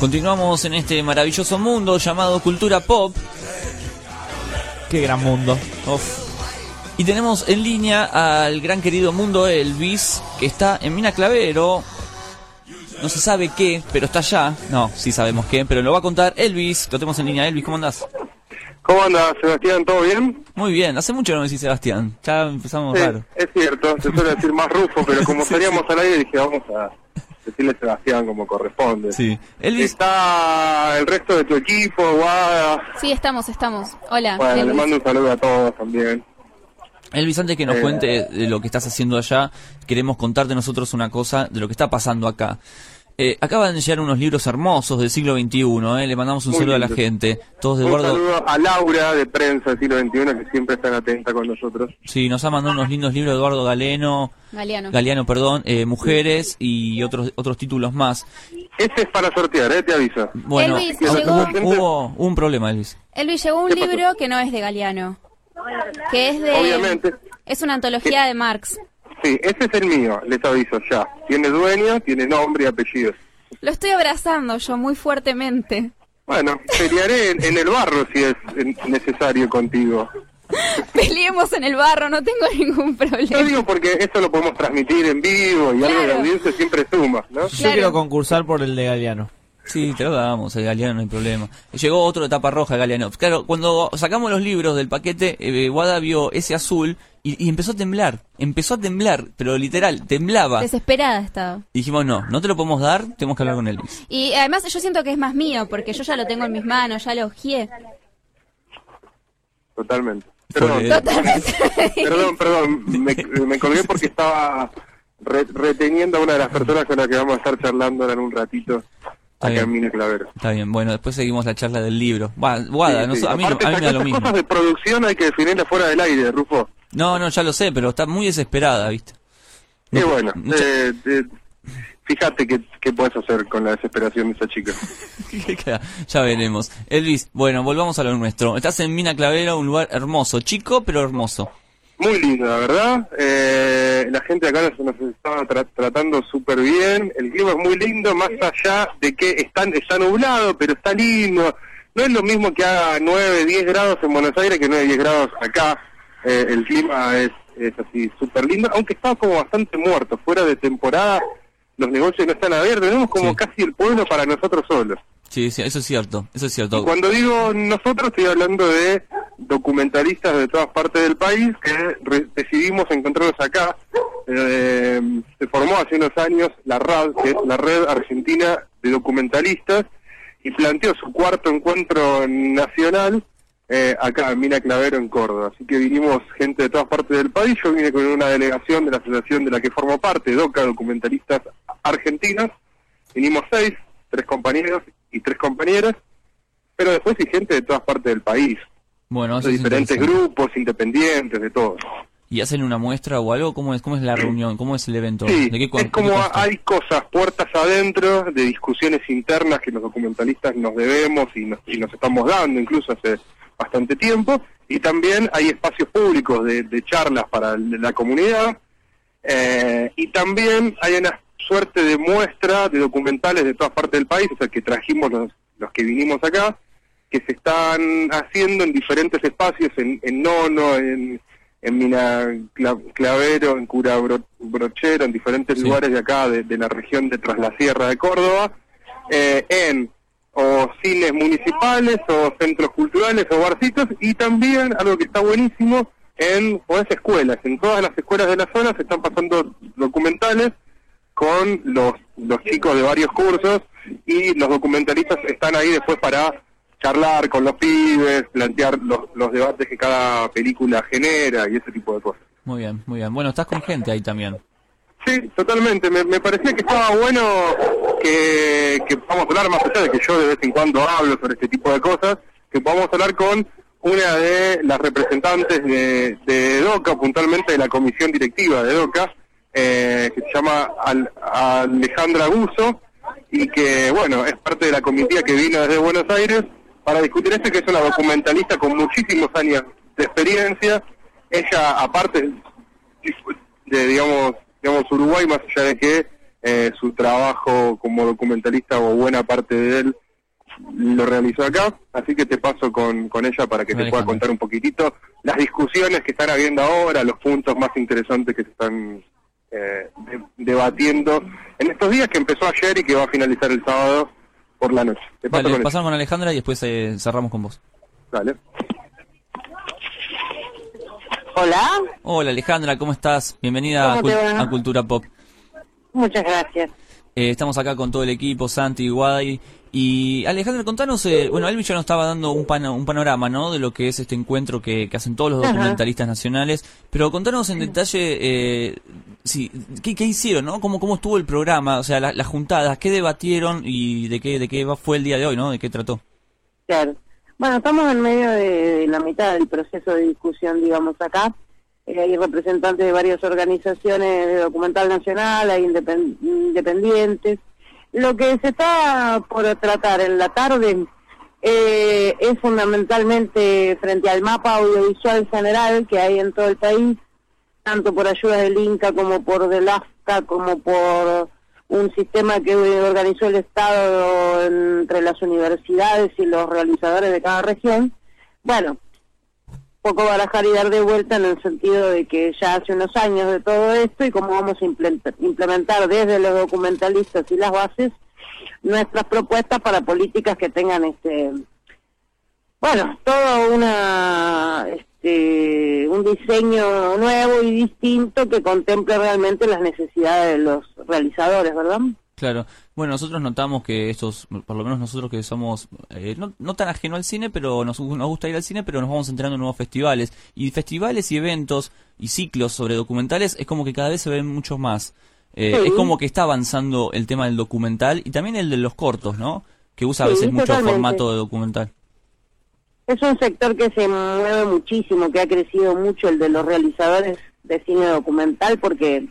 Continuamos en este maravilloso mundo llamado cultura pop. Qué gran mundo. Uf. Y tenemos en línea al gran querido Mundo Elvis, que está en Mina Clavero. No se sabe qué, pero está allá. No, sí sabemos qué, pero lo va a contar Elvis. Lo tenemos en línea. Elvis, ¿cómo andás? ¿Cómo andas, Sebastián? ¿Todo bien? Muy bien. Hace mucho que no me decís Sebastián. Ya empezamos Sí, raro. es cierto, se suele decir más rufo, pero como estaríamos al aire dije, vamos a decirle Sebastián como corresponde. Sí. Elvis, Está el resto de tu equipo, Guada. Sí, estamos, estamos. Hola. Bueno, le mando un saludo a todos también. Elvis, antes que nos Eh. cuente de lo que estás haciendo allá, queremos contarte nosotros una cosa de lo que está pasando acá. Eh, acaban de llegar unos libros hermosos del siglo XXI, eh, le mandamos un Muy saludo a la gente. Todos de Un Eduardo. saludo a Laura de Prensa del siglo XXI, que siempre están atenta con nosotros. Sí, nos ha mandado unos lindos libros Eduardo Galeno, Galeano. Galeano, perdón, eh, Mujeres y otros otros títulos más. Ese es para sortear, ¿eh? Te aviso. Bueno, Elvis, hubo, llegó- hubo- hubo un problema, Elvis. Elvis llegó un libro que no es de Galeano. Que es de. Obviamente. Es una antología de Marx. Sí, ese es el mío, les aviso ya. Tiene dueño, tiene nombre y apellidos. Lo estoy abrazando yo muy fuertemente. Bueno, pelearé en, en el barro si es necesario contigo. Peleemos en el barro, no tengo ningún Yo problema. digo porque esto lo podemos transmitir en vivo y algo de Claro. audiencia siempre suma, ¿no? Yo Claro. quiero concursar por el de Galeano. Sí, te lo damos, el Galeano no hay problema. Llegó otro de tapa roja, Galeano. Claro, cuando sacamos los libros del paquete, eh, Wada vio ese azul y, y empezó a temblar. Empezó a temblar, pero literal, temblaba. Desesperada estaba. Y dijimos, no, no te lo podemos dar, tenemos que hablar con Elvis. Y además yo siento que es más mío, porque yo ya lo tengo en mis manos, ya lo ojeé. Totalmente. Perdón, Totalmente. perdón, perdón, me, me colgué porque estaba re- reteniendo a una de las personas con las que vamos a estar charlando ahora en un ratito acá bien. Clavero. Está bien, bueno, después seguimos la charla del libro. Guada, Sí, no sí. a mí, no- Aparte, a mí me da estas lo mismo. cosas de producción hay que definirlas fuera del aire, Rufo. No, no, ya lo sé, pero está muy desesperada, ¿viste? Y No, bueno, no- eh, eh, fíjate qué, qué puedes hacer con la desesperación de esa chica. ya veremos. Elvis, bueno, volvamos a lo nuestro. Estás en Mina Clavera, un lugar hermoso, chico pero hermoso. Muy lindo, la verdad. Eh, la gente acá nos, estaba tra- tratando súper bien. El clima es muy lindo, más allá de que está, está nublado, pero está lindo. No es lo mismo que haga 9, 10 grados en Buenos Aires que 9, 10 grados acá. Eh, el clima es, es así súper lindo, aunque está como bastante muerto. Fuera de temporada, los negocios no están abiertos. Tenemos como Sí. casi el pueblo para nosotros solos. Sí, sí, eso es cierto, eso es Y cierto. cuando digo nosotros, estoy hablando de documentalistas de todas partes del país que re- decidimos encontrarnos acá. Eh, se formó hace unos años la RAD, que es la Red Argentina de Documentalistas, y planteó su cuarto encuentro nacional eh, acá en Mina Clavero, en Córdoba. Así que vinimos gente de todas partes del país. Yo vine con una delegación de la asociación de la que formo parte, DOCA, Documentalistas Argentinos. Vinimos seis, tres compañeros y tres compañeras, pero después hay gente de todas partes del país, Bueno, de diferentes grupos, independientes, de todo. ¿Y hacen una muestra o algo? ¿Cómo es, cómo es la reunión? ¿Cómo es el evento? Sí, ¿De qué cu- es como qué hay cosas puertas adentro de discusiones internas que los documentalistas nos debemos y nos, y nos estamos dando incluso hace bastante tiempo, y también hay espacios públicos de, de charlas para la comunidad, eh, y también hay una suerte de muestra de documentales de todas partes del país, o sea, que trajimos los, los que vinimos acá, que se están haciendo en diferentes espacios, en, en Nono, en, en Mina Cla- Clavero, en Cura Bro- Brochero, en diferentes Sí. lugares de acá, de, de la región de Tras la Sierra de Córdoba, eh, en o cines municipales, o centros culturales, o barcitos, y también algo que está buenísimo, en escuelas. En todas las escuelas de la zona se están pasando documentales con los, los chicos de varios cursos y los documentalistas están ahí después para charlar con los pibes, plantear los, los debates que cada película genera y ese tipo de cosas. Muy bien, muy bien. Bueno, estás con gente ahí también. Sí, totalmente. Me, me parecía que estaba bueno que, que podamos hablar, más allá de que yo de vez en cuando hablo sobre este tipo de cosas, que podamos hablar con una de las representantes de, de DOCA, puntualmente de la comisión directiva de DOCA, eh, que se llama Al- Alejandra Guso, y que, bueno, es parte de la comitiva que vino desde Buenos Aires para discutir esto, que es una documentalista con muchísimos años de experiencia. Ella, aparte de, digamos, digamos Uruguay, más allá de que eh, su trabajo como documentalista o buena parte de él lo realizó acá, así que te paso con, con ella para que te pueda contar un poquitito las discusiones que están habiendo ahora, los puntos más interesantes que se están eh, de- debatiendo en estos días que empezó ayer y que va a finalizar el sábado por la noche. Te paso Dale, con ella. pasamos con Alejandra y después eh, cerramos con vos. Dale. Hola, Hola Alejandra, ¿cómo estás? Bienvenida a, a Cultura Pop. Muchas gracias. Eh, estamos acá con todo el equipo, Santi, Guay. Y Alejandra, contanos, eh, bueno, Elvi ya nos estaba dando un, pano- un panorama, ¿no? De lo que es este encuentro que, que hacen todos los Ajá. documentalistas nacionales. Pero contanos en detalle, eh, sí, ¿qué, qué hicieron, no? ¿Cómo, ¿Cómo estuvo el programa? O sea, la- las juntadas, ¿qué debatieron y de qué, de qué fue el día de hoy, ¿no? ¿De qué trató? Claro. Bueno, estamos en medio de, de la mitad del proceso de discusión, digamos, acá. Eh, hay representantes de varias organizaciones de documental nacional, hay independ- independientes. Lo que se está por tratar en la tarde eh, es fundamentalmente frente al mapa audiovisual general que hay en todo el país, tanto por ayuda del INCA como por del AFCA, como por un sistema que organizó el Estado entre las universidades y los realizadores de cada región. Bueno, poco barajar y dar de vuelta en el sentido de que ya hace unos años de todo esto y cómo vamos a implementa- implementar desde los documentalistas y las bases nuestras propuestas para políticas que tengan este bueno todo una este un diseño nuevo y distinto que contemple realmente las necesidades de los realizadores verdad Claro. Bueno, nosotros notamos que estos, por lo menos nosotros que somos eh, no, no tan ajeno al cine, pero nos, nos gusta ir al cine, pero nos vamos enterando en nuevos festivales. Y festivales y eventos y ciclos sobre documentales es como que cada vez se ven muchos más. Eh, Sí. Es como que está avanzando el tema del documental y también el de los cortos, ¿no? Que usa a veces mucho formato de documental. Es un sector que se mueve muchísimo, que ha crecido mucho el de los realizadores de cine documental, porque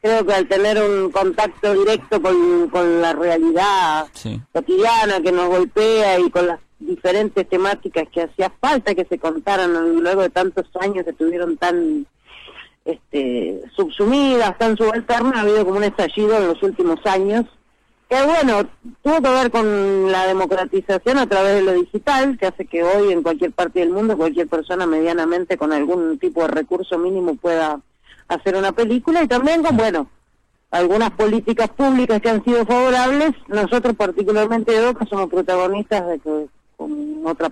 creo que al tener un contacto directo con, con la realidad Sí. cotidiana que nos golpea y con las diferentes temáticas que hacía falta que se contaran largo de tantos años que estuvieron tan este, subsumidas, tan subalternas, ha habido como un estallido en los últimos años que bueno, tuvo que ver con la democratización a través de lo digital, que hace que hoy en cualquier parte del mundo cualquier persona medianamente con algún tipo de recurso mínimo pueda hacer una película y también con, bueno, algunas políticas públicas que han sido favorables. Nosotros particularmente de DOCA somos protagonistas de que con otra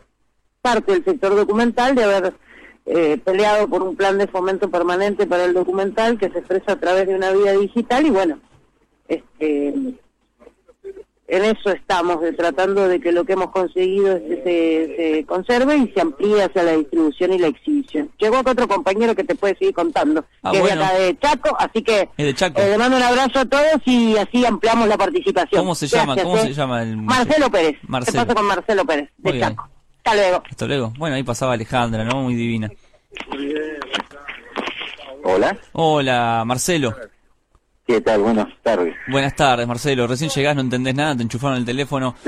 parte del sector documental de haber eh, peleado por un plan de fomento permanente para el documental que se expresa a través de una vía digital y bueno, este en eso estamos, de tratando de que lo que hemos conseguido se, se conserve y se amplíe hacia la distribución y la exhibición. Llegó acá otro compañero que te puede seguir contando, Ah, que bueno. es de acá de Chaco, así que Es de Chaco. eh, le mando un abrazo a todos y así ampliamos la participación. ¿Cómo se llama? ¿Cómo eh. se llama el Marcelo Pérez. Marcelo. ¿Qué pasa con Marcelo Pérez, de Muy bien. Chaco? Hasta luego. Hasta luego. Bueno, ahí pasaba Alejandra, ¿no? Muy divina. Hola, Hola, Marcelo. ¿Qué tal? Buenas tardes. Buenas tardes, Marcelo. Recién llegás, no entendés nada, te enchufaron el teléfono.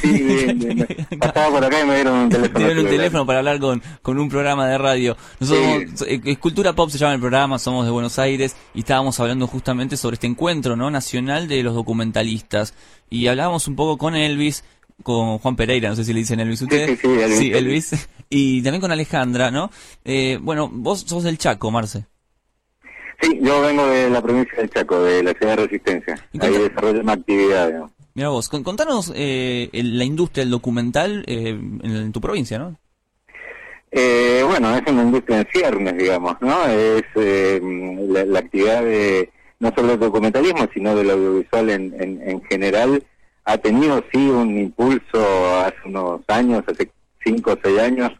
Sí, bien, bien. Pasaba por acá y me dieron un teléfono. Dieron un teléfono para hablar con, con un programa de radio. Nosotros, eh, eh, Cultura Pop se llama el programa, somos de Buenos Aires y estábamos hablando justamente sobre este encuentro no nacional de los documentalistas. Y hablábamos un poco con Elvis, con Juan Pereira, no sé si le dicen Elvis ustedes. sí, sí, Elvis. Sí, Elvis. Y también con Alejandra, ¿no? Eh, bueno, vos sos del Chaco, Marce. Sí, yo vengo de la provincia de Chaco, de la ciudad de Resistencia. ¿Y Ahí desarrollo una actividad. Mira vos, con- contanos eh, el- la industria del documental eh, en, en tu provincia, ¿no? Eh, bueno, es una industria en ciernes, digamos, ¿no? Es eh, la, la actividad de no solo del documentalismo, sino del audiovisual en, en, en general. Ha tenido, sí, un impulso hace unos años, hace cinco o seis años,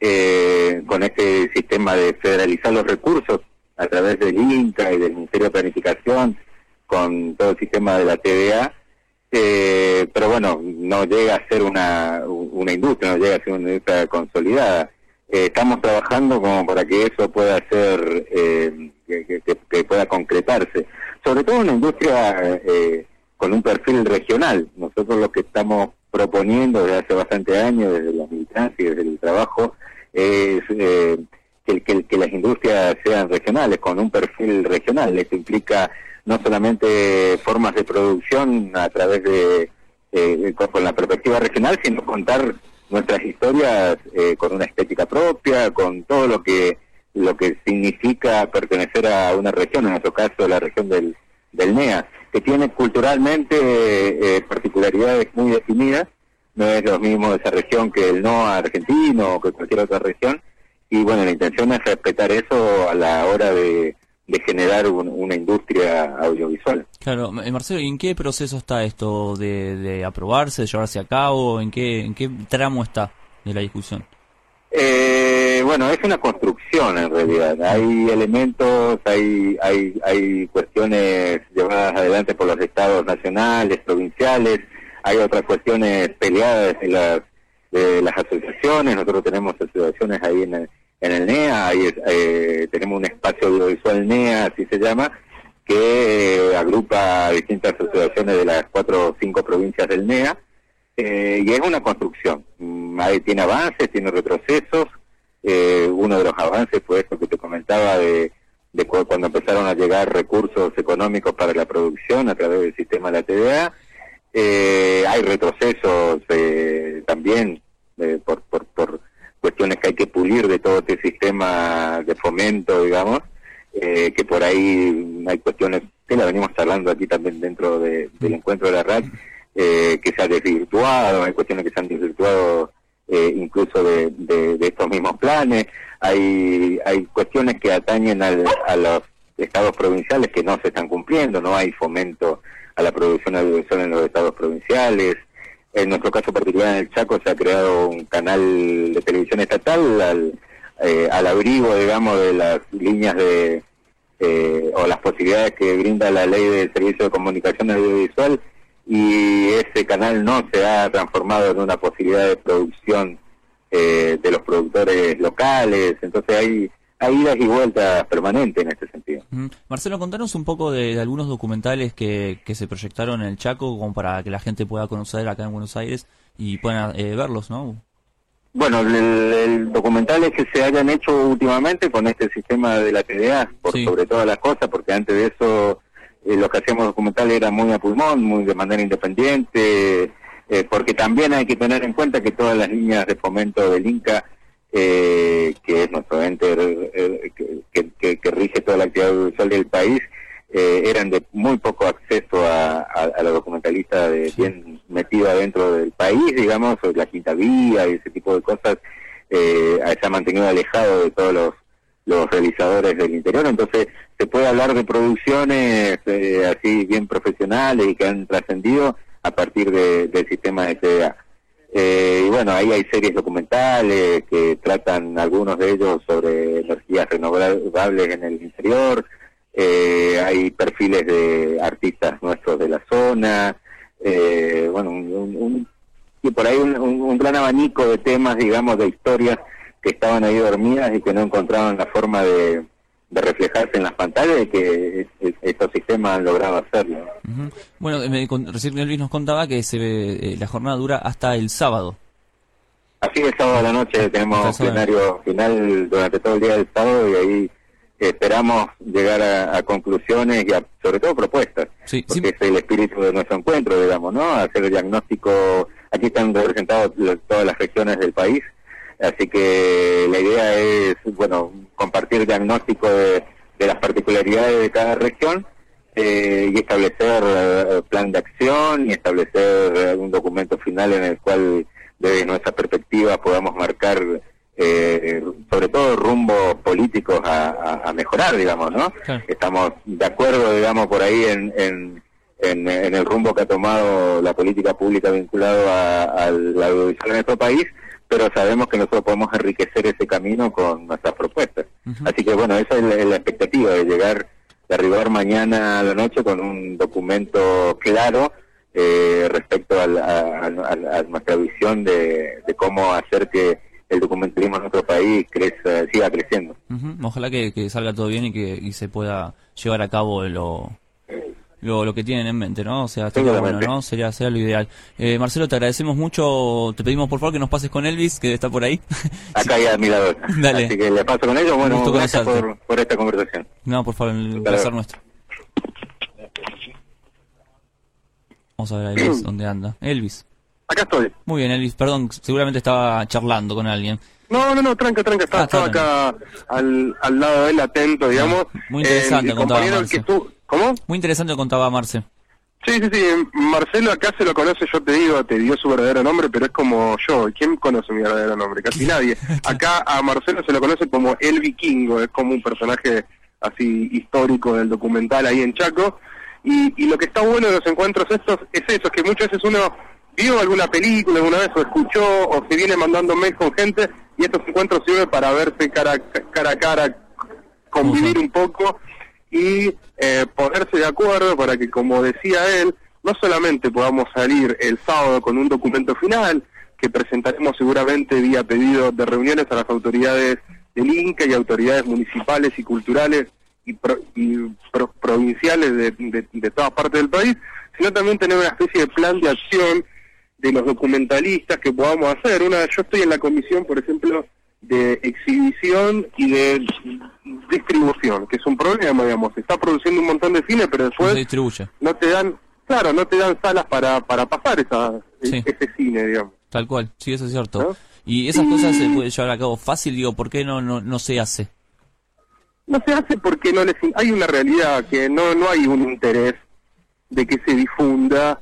eh, con este sistema de federalizar los recursos a través del INCA y del Ministerio de Planificación con todo el sistema de la TVA, eh, pero bueno, no llega a ser una, una industria, no llega a ser una industria consolidada. Eh, estamos trabajando como para que eso pueda ser, eh, que, pueda concretarse. Sobre todo una industria eh, con un perfil regional. Nosotros lo que estamos proponiendo desde hace bastante años, desde la militancia y desde el trabajo, es que, que- que las industrias sean regionales, con un perfil regional. Esto implica no solamente formas de producción a través de, eh, con, con la perspectiva regional, sino contar nuestras historias eh, con una estética propia, con todo lo que lo que significa pertenecer a una región, en nuestro caso la región del, del NEA, que tiene culturalmente eh, particularidades muy definidas, no es lo mismo esa región que el NOA argentino o que cualquier otra región, y bueno, la intención es respetar eso a la hora de, de generar un- una industria audiovisual. Claro, eh, Marcelo, ¿y en qué proceso está esto de, de aprobarse, de llevarse a cabo? ¿En qué, ¿En qué tramo está de la discusión? Eh, bueno, es una construcción en realidad. Hay elementos, hay, hay, hay cuestiones llevadas adelante por los estados nacionales, provinciales, hay otras cuestiones peleadas de las, de las asociaciones. Nosotros tenemos asociaciones ahí en el, en el NEA, ahí, eh, tenemos un espacio audiovisual NEA, así se llama, que eh, agrupa distintas asociaciones de las cuatro o cinco provincias del NEA. Eh, y es una construcción. Mm, ahí tiene avances, tiene retrocesos. Eh, uno de los avances fue esto que te comentaba de, de cu- cuando empezaron a llegar recursos económicos para la producción a través del sistema de la TVA. Eh, hay retrocesos eh, también eh, por, por, por cuestiones que hay que pulir de todo este sistema de fomento, digamos, eh, que por ahí hay cuestiones que la venimos hablando aquí también dentro de- del encuentro de la RAC, eh, que se ha desvirtuado, hay cuestiones que se han desvirtuado eh, incluso de, de- de estos mismos planes, hay, hay cuestiones que atañen al- a los estados provinciales que no se están cumpliendo, no hay fomento a la producción audiovisual en los estados provinciales. En nuestro caso particular en el Chaco se ha creado un canal de televisión estatal al, eh, al abrigo, digamos, de las líneas de eh, o las posibilidades que brinda la ley de servicio de comunicación audiovisual y ese canal no se ha transformado en una posibilidad de producción eh, de los productores locales, entonces hay, hay idas y vueltas permanentes en este sentido. Marcelo, contanos un poco de, de algunos documentales que, que se proyectaron en el Chaco, como para que la gente pueda conocer acá en Buenos Aires y puedan eh, verlos, ¿no? Bueno, el, el documental es que se hayan hecho últimamente con este sistema de la TDA, por Sí. sobre todas las cosas, porque antes de eso eh, lo que hacíamos documental era muy a pulmón, muy de manera independiente, eh, porque también hay que tener en cuenta que todas las líneas de fomento del Inca, eh, que es nuestro ente eh, que, que- que- rige toda la actividad audiovisual del país, eh, eran de muy poco acceso a, a, a los documentalistas de, bien metidos adentro del país, digamos, la quinta vía y ese tipo de cosas, eh, se ha mantenido alejado de todos los, los realizadores del interior, entonces se puede hablar de producciones eh, así bien profesionales y que han trascendido a partir de- del sistema de TDA. Eh, y bueno, ahí hay series documentales que tratan algunos de ellos sobre energías renovables en el interior, eh, hay perfiles de artistas nuestros de la zona, eh, bueno, un, un- y por ahí un gran abanico de temas, digamos, de historias que estaban ahí dormidas y que no encontraban la forma de, de reflejarse en las pantallas y que es- es- estos sistemas han logrado hacerlo. Ujú. Bueno, eh, me con- recién Luis nos contaba que se ve, eh, la jornada dura hasta el sábado. Así el sábado a la noche tenemos plenario final durante todo el día del sábado y ahí esperamos llegar a, a conclusiones y a, sobre todo propuestas, Sí, porque sí. es el espíritu de nuestro encuentro, digamos, ¿no? Hacer el diagnóstico, aquí están representados lo- todas las regiones del país, así que la idea es, bueno, compartir diagnóstico de, de las particularidades de cada región eh, y establecer eh, plan de acción y establecer eh, un documento final en el cual desde nuestra perspectiva podamos marcar eh, sobre todo rumbos políticos a, a- a mejorar, digamos, ¿no? Estamos de acuerdo, digamos, por ahí en, en, en, en el rumbo que ha tomado la política pública vinculado a- al audiovisual en nuestro país, pero sabemos que nosotros podemos enriquecer ese camino con nuestras propuestas. Así que bueno, esa es la, expectativa de llegar, de arribar mañana a la noche con un documento claro eh, respecto al- a, a- a nuestra visión de, de cómo hacer que el documentalismo en nuestro país crezca, siga creciendo. Ujú, Ojalá que, que salga todo bien y que y se pueda llevar a cabo lo, lo, lo que tienen en mente, ¿no? O sea, estaría bueno. ¿no? Sería, sería lo ideal. Eh, Marcelo, te agradecemos mucho. Te pedimos por favor que nos pases con Elvis, que está por ahí. Acá hay admiradores. Dale. Así que le paso con ellos. Bueno, Gusto gracias por, por esta conversación. no, por favor, el placer nuestro. Vamos a ver a Elvis, ¿dónde anda? Elvis. Acá estoy. Muy bien, Elvis, perdón, seguramente estaba charlando con alguien. No, no, no, tranca, tranca, estaba, Ah, estaba acá al, al lado de él atento, digamos. muy interesante, Eh, el contaba compañero que estuvo- ¿Cómo? Muy interesante lo contaba Marce. Sí, sí, sí, Marcelo acá se lo conoce, yo te digo, te dio su verdadero nombre, pero es como yo, ¿quién conoce mi verdadero nombre? Casi nadie. Acá a Marcelo se lo conoce como el vikingo, es como un personaje así histórico del documental ahí en Chaco, y, y lo que está bueno de los encuentros estos es eso, es que muchas veces uno vio alguna película alguna vez o escuchó o se viene mandando mails con gente y estos encuentros sirven para verse cara, cara a cara, convivir un poco y eh, ponerse de acuerdo para que, como decía él, no solamente podamos salir el sábado con un documento final, que presentaremos seguramente vía pedido de reuniones a las autoridades del Inca y autoridades municipales y culturales y, pro- y pro- provinciales de, de, de todas partes del país, sino también tener una especie de plan de acción de los documentalistas que podamos hacer. Una, yo estoy en la comisión, por ejemplo, de exhibición y de distribución, que es un problema, digamos. Se está produciendo un montón de cine, pero Se después distribuye. no te dan, claro, no te dan salas para, para pasar esa, Sí. ese cine, digamos. Tal cual, sí, eso es cierto. ¿No? Y esas cosas se pueden llevar a cabo fácil, digo, ¿por qué no, no, no se hace? No se hace porque no les hay una realidad que no no hay un interés de que se difunda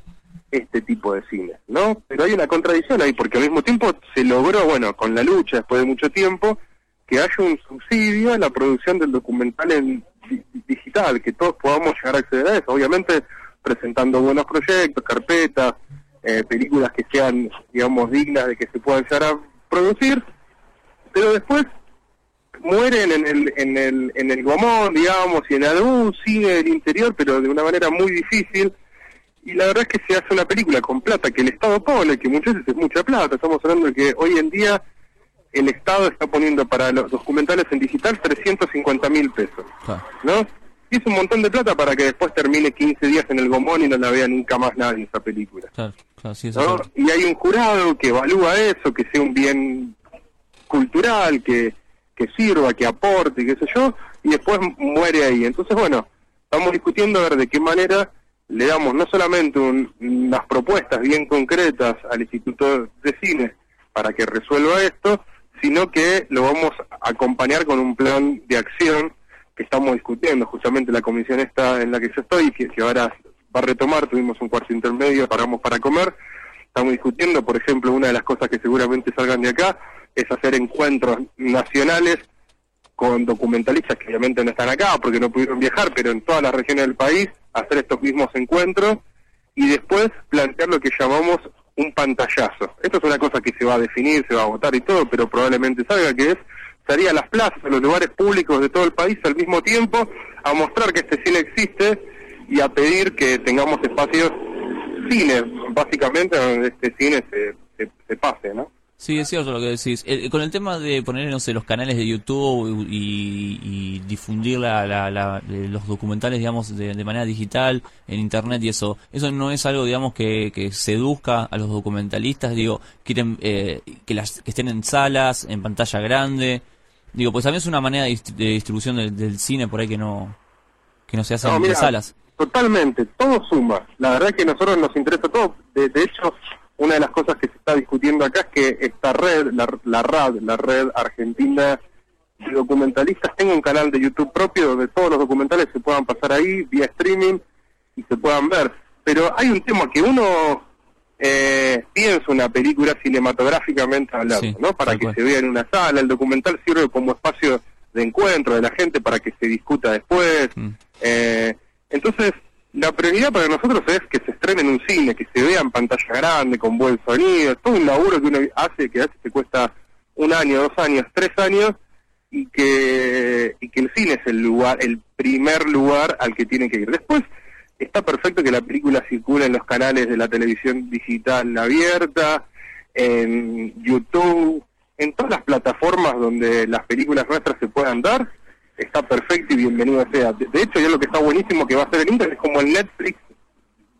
este tipo de cine, ¿no? Pero hay una contradicción ahí porque al mismo tiempo se logró, bueno, con la lucha después de mucho tiempo, que haya un subsidio a la producción del documental en di- digital, que todos podamos llegar a acceder a eso, obviamente presentando buenos proyectos, carpetas, eh, películas que sean, digamos, dignas de que se puedan llegar a producir, pero después mueren en el, en el, en el gomón, digamos, y en algún cine del interior, pero de una manera muy difícil. Y la verdad es que se hace una película con plata que el Estado pone, que muchas veces es mucha plata. Estamos hablando de que hoy en día el Estado está poniendo para los documentales en digital 350 mil pesos, Claro. ¿no? Y es un montón de plata para que después termine 15 días en el gomón y no la vea nunca más nadie esa película. Claro, claro, sí. Y hay un jurado que evalúa eso, que sea un bien cultural, que, que sirva, que aporte, qué sé yo, y después muere ahí. Entonces, bueno, estamos discutiendo a ver de qué manera le damos no solamente un- unas propuestas bien concretas al Instituto de Cine para que resuelva esto, sino que lo vamos a acompañar con un plan de acción que estamos discutiendo. Justamente la comisión esta en la que yo estoy, que, que ahora va a retomar, tuvimos un cuarto intermedio, paramos para comer, estamos discutiendo, por ejemplo, una de las cosas que seguramente salgan de acá es hacer encuentros nacionales con documentalistas que obviamente no están acá porque no pudieron viajar, pero en todas las regiones del país, hacer estos mismos encuentros y después plantear lo que llamamos un pantallazo. Esto es una cosa que se va a definir, se va a votar y todo, pero probablemente salga que es salir a las plazas, a los lugares públicos de todo el país al mismo tiempo, a mostrar que este cine existe y a pedir que tengamos espacios cine, básicamente donde este cine se, se, se pase, ¿no? Sí, es cierto lo que decís. Eh, con el tema de poner, no sé, los canales de YouTube y, y difundir la, la- la- eh, los documentales, digamos, de, de manera digital, en Internet y eso, ¿eso no es algo, digamos, que, que seduzca a los documentalistas? Digo, quieren eh, que, las, que estén en salas, en pantalla grande. Digo, pues también es una manera de, dist- de distribución del, del cine por ahí que no, que no se hace No, en mira, salas. Totalmente, todo suma. La verdad que a nosotros nos interesa todo. De, de hecho, una de las cosas que se está discutiendo acá es que esta red, la, la RAD, la Red Argentina de Documentalistas, tenga un canal de YouTube propio donde todos los documentales se puedan pasar ahí vía streaming y se puedan ver. Pero hay un tema que uno eh, piensa una película cinematográficamente hablando, Sí, ¿no? Para que cual. se vea en una sala. El documental sirve como espacio de encuentro de la gente para que se discuta después. Mm. Eh, entonces, la prioridad para nosotros es que se estrene en un cine, que se vea en pantalla grande, con buen sonido, todo un laburo que uno hace, que veces te cuesta un año, dos años, tres años, y que, y que el cine es el lugar, el primer lugar al que tienen que ir. Después está perfecto que la película circule en los canales de la televisión digital abierta, en YouTube, en todas las plataformas donde las películas nuestras se puedan dar, está perfecto y bienvenido sea. De, de hecho, ya lo que está buenísimo que va a ser el Inca es como el Netflix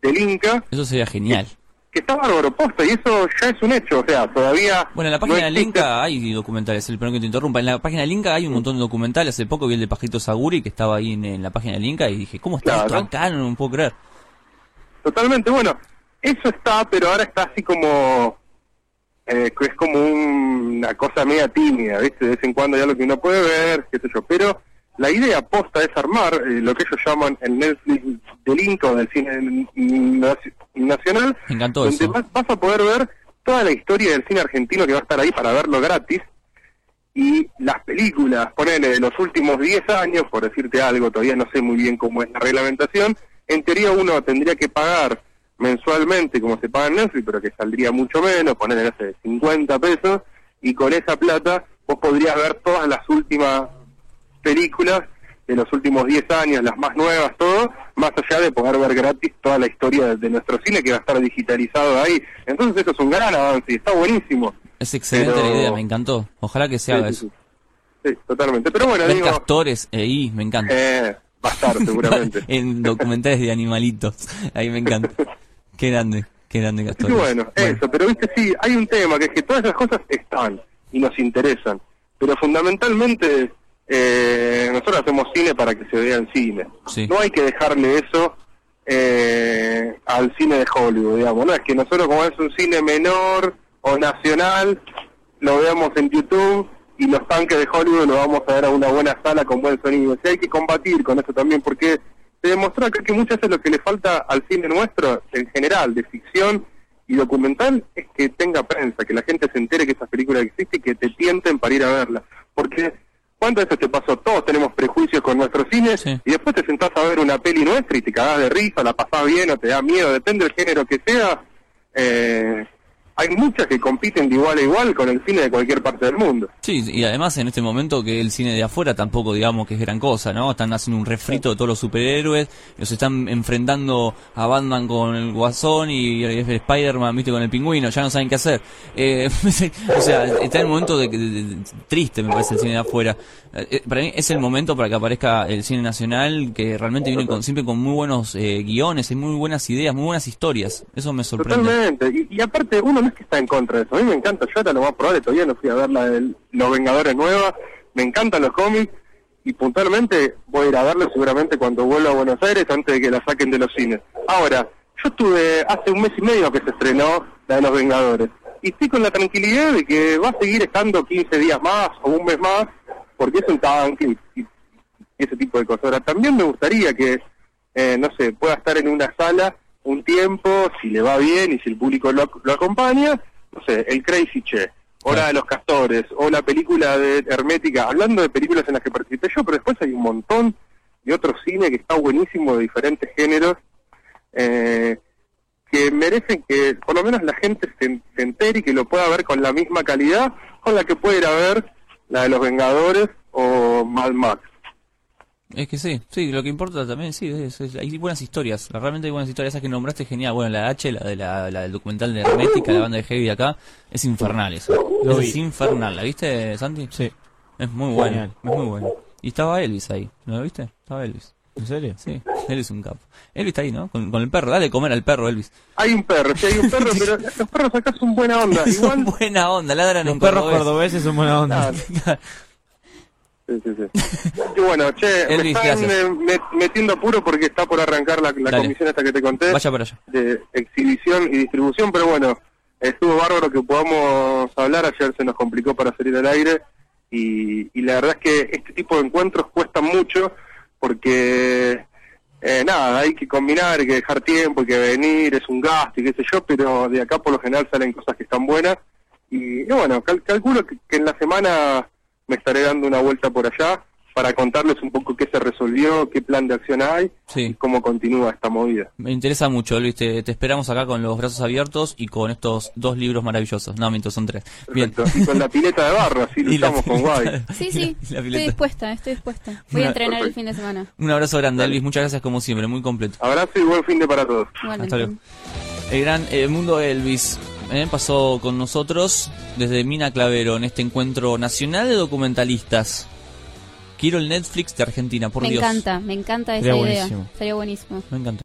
del Inca, Eso sería genial. que está bárbaro posta, y eso ya es un hecho, o sea, todavía... Bueno, en la no página del Inca hay documentales, el perdón que te interrumpa. En la página del Inca hay un montón de documentales. Hace poco vi el de Pajito Saguri que estaba ahí en, en la página del Inca y dije, ¿cómo está Claro. esto acá? No me puedo creer. Totalmente, bueno, eso está, pero ahora está así como... eh, que es como un- una cosa media tímida, ¿viste? De vez en cuando ya lo que uno puede ver, qué sé yo, pero la idea posta es armar eh, lo que ellos llaman el Netflix del Inca o del cine naci- nacional, Me encantó donde eso. vas, vas a poder ver toda la historia del cine argentino que va a estar ahí para verlo gratis y las películas, ponele, de los últimos 10 años, por decirte algo, todavía no sé muy bien cómo es la reglamentación, en teoría uno tendría que pagar mensualmente como se paga en Netflix, pero que saldría mucho menos, ponerle, no sé, 50 pesos, y con esa plata vos podrías ver todas las últimas películas de los últimos 10 años, las más nuevas, todo, más allá de poder ver gratis toda la historia de, de nuestro cine que va a estar digitalizado ahí. Entonces eso es un gran avance y está buenísimo. Es excelente Pero- la idea, me encantó. Ojalá que se Sí, haga sí, eso. sí. Sí, totalmente. Pero bueno, Ver digo, castores ahí, me encanta. eh, va a estar seguramente. en documentales de animalitos. Ahí me encanta. Qué grande, qué grande Y castores. bueno, eso, pero viste, sí, hay un tema, que es que todas esas cosas están y nos interesan, pero fundamentalmente eh, nosotros hacemos cine para que se vea en cine. Sí. No hay que dejarle eso eh, al cine de Hollywood, digamos, no es que nosotros como es un cine menor o nacional, lo veamos en YouTube y los tanques de Hollywood lo vamos a ver a una buena sala con buen sonido. Sí, hay que combatir con eso también, porque se demostró acá que muchas veces lo que le falta al cine nuestro, en general, de ficción y documental, es que tenga prensa, que la gente se entere que esas películas existen y que te tienten para ir a verlas. Porque, ¿cuántas veces te pasó? Todos tenemos prejuicios con nuestro cine Sí. y después te sentás a ver una peli nuestra y te cagás de risa, la pasás bien o te da miedo, depende del género que sea. Eh, hay muchas que compiten de igual a igual con el cine de cualquier parte del mundo. Sí, y además en este momento que el cine de afuera tampoco digamos que es gran cosa, ¿no? Están haciendo un refrito de todos los superhéroes, los están enfrentando a Batman con el Guasón y Spider-Man, viste, con el pingüino, ya no saben qué hacer. Eh, o sea, está en el momento de, de- de- triste, me parece, el cine de afuera. Eh, eh, para mí es el momento para que aparezca el cine nacional, que realmente viene con, siempre con muy buenos eh, guiones y muy buenas ideas, muy buenas historias. Eso me sorprende. Totalmente. Y, aparte, uno no es que está en contra de eso. A mí me encanta. Yo ahora lo más probable, todavía no fui a ver la de Los Vengadores nueva. Me encantan los cómics. Y puntualmente voy a ir a verlo seguramente cuando vuelva a Buenos Aires antes de que la saquen de los cines. Ahora, yo estuve hace un mes y medio que se estrenó la de Los Vengadores. Y estoy con la tranquilidad de que va a seguir estando 15 días más o un mes más, porque es un tanque y, y ese tipo de cosas. Ahora, también me gustaría que, eh, no sé, pueda estar en una sala un tiempo, si le va bien y si el público lo, lo acompaña, no sé, el Crazy Che, Hora de los Castores, o la película de Hermética, hablando de películas en las que participé yo, pero después hay un montón de otro cine que está buenísimo de diferentes géneros, eh, que merecen que por lo menos la gente se, se entere y que lo pueda ver con la misma calidad con la que puede ir a ver la de los Vengadores o Mad Max. Es que sí, sí, lo que importa también, sí, es- es- hay buenas historias, realmente hay buenas historias, esas que nombraste genial, bueno, la H, la, de la, la del documental de Hermética, la banda de Heavy de acá, es infernal eso, Lo es infernal, ¿la viste, Santi? Sí. Es muy bueno, Genial. es muy bueno. Y estaba Elvis ahí, ¿no lo viste? Estaba Elvis, ¿En serio? sí, él es un capo. Elvis está ahí, ¿no? Con, con el perro, dale de comer al perro, Elvis. Hay un perro, sí hay un perro, pero los perros acá son buena onda. Son Igual, buena onda, ladran Los en perros cordobés. cordobeses son buena onda. Ah, Sí, sí, sí. Y bueno, che, me Elvis, están eh, met- metiendo apuro porque está por arrancar la, comisión esta que te conté Vaya para allá. de exhibición y distribución, pero bueno, estuvo bárbaro que podamos hablar. Ayer se nos complicó para salir al aire y, y la verdad es que este tipo de encuentros cuestan mucho porque eh, nada, hay que combinar, hay que dejar tiempo, hay que venir, es un gasto y qué sé yo, pero de acá por lo general salen cosas que están buenas. Y, bueno, cal- calculo que en la semana me estaré dando una vuelta por allá. Para contarles un poco qué se resolvió, qué plan de acción hay Sí. y cómo continúa esta movida. Me interesa mucho, Luis. Te, te esperamos acá con los brazos abiertos y con estos dos libros maravillosos. No, miento, son tres. Bien. Y con la pileta de barro, así luchamos con Guay. Sí, sí, estoy dispuesta, estoy dispuesta. Voy Una- a entrenar el fin de semana. Un abrazo grande, Elvis. Muchas gracias como siempre, muy completo. Abrazo y buen fin de para todos. Igualmente. Hasta luego. El gran eh, mundo Elvis eh, pasó con nosotros desde Mina Clavero en este encuentro nacional de documentalistas. Quiero el Netflix de Argentina, por Me Dios. encanta, me encanta esa Sería idea. buenísimo. Sería buenísimo. Me encanta.